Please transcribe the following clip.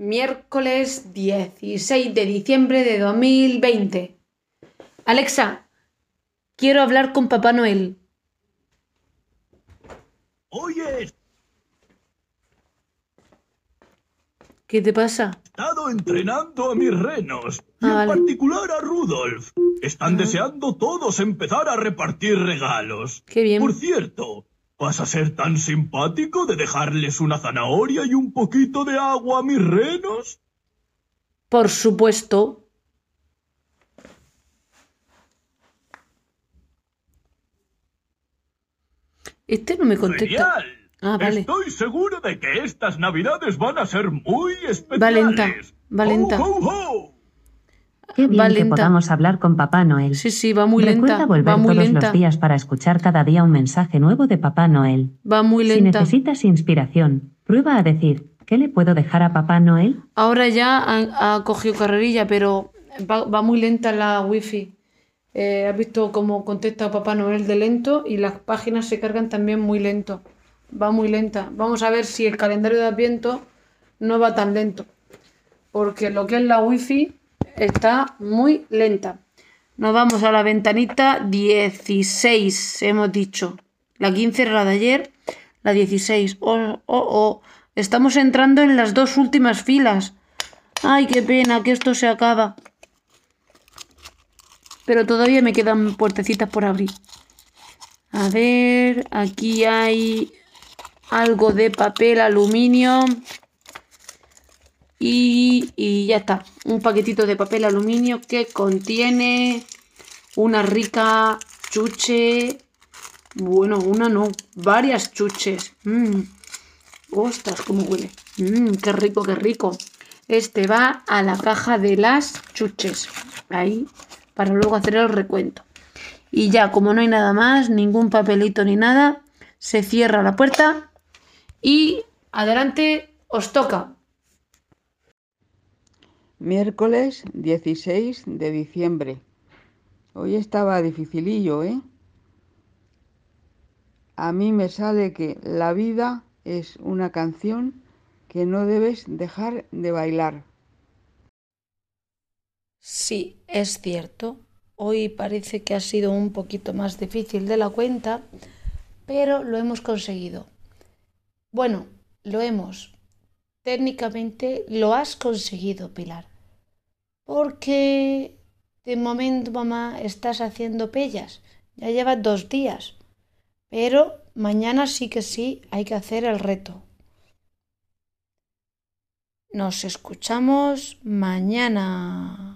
miércoles 16 de diciembre de 2020. Alexa, quiero hablar con Papá Noel. Oye, ¿Qué te pasa? he estado entrenando a mis renos y Ah, en vale. particular a Rudolf. Están deseando todos empezar a repartir regalos. Qué bien. Por cierto, ¿vas a ser tan simpático de dejarles una zanahoria y un poquito de agua a mis renos? Por supuesto. Este no me contesta. Genial. Ah, vale. Estoy seguro de que estas navidades van a ser muy especiales. Va lenta, va lenta. ¡Ho, ho, ho! Qué bien Va que lenta. podamos hablar con Papá Noel. Sí, sí, va muy Recuerda lenta. volver Va muy todos lenta. los días para escuchar cada día un mensaje nuevo de Papá Noel. Va muy Si lenta. necesitas inspiración, prueba a decir, ¿qué le puedo dejar a Papá Noel? Ahora ya ha, ha cogido carrerilla, pero va, va muy lenta la wifi. Eh, has visto cómo contesta Papá Noel de lento y las páginas se cargan también muy lento. Va muy lenta. Vamos a ver si el calendario de Adviento no va tan lento. Porque lo que es la wifi está muy lenta. Nos vamos a la ventanita 16, hemos dicho. La 15 era la de ayer, la 16. Oh, oh, oh. Estamos entrando en las dos últimas filas. Ay, qué pena que esto se acaba. Pero todavía me quedan puertecitas por abrir. A ver, aquí hay algo de papel aluminio. Y, y ya está. Un paquetito de papel aluminio que contiene una rica chuche. Bueno, una no, varias chuches. Mm. Ostras, cómo huele. Mm, qué rico, qué rico. Este va a la caja de las chuches. Ahí, para luego hacer el recuento. Y ya, como no hay nada más, ningún papelito ni nada, se cierra la puerta y adelante os toca. Miércoles 16 de diciembre. Hoy estaba dificilillo, ¿eh? A mí me sale que la vida es una canción que no debes dejar de bailar. Sí, es cierto. Hoy parece que ha sido un poquito más difícil de la cuenta, pero lo hemos conseguido. Bueno, lo hemos. Técnicamente lo has conseguido, Pilar. Porque de momento, mamá, estás haciendo pellas. Ya llevas dos días. Pero mañana sí que sí hay que hacer el reto. Nos escuchamos mañana.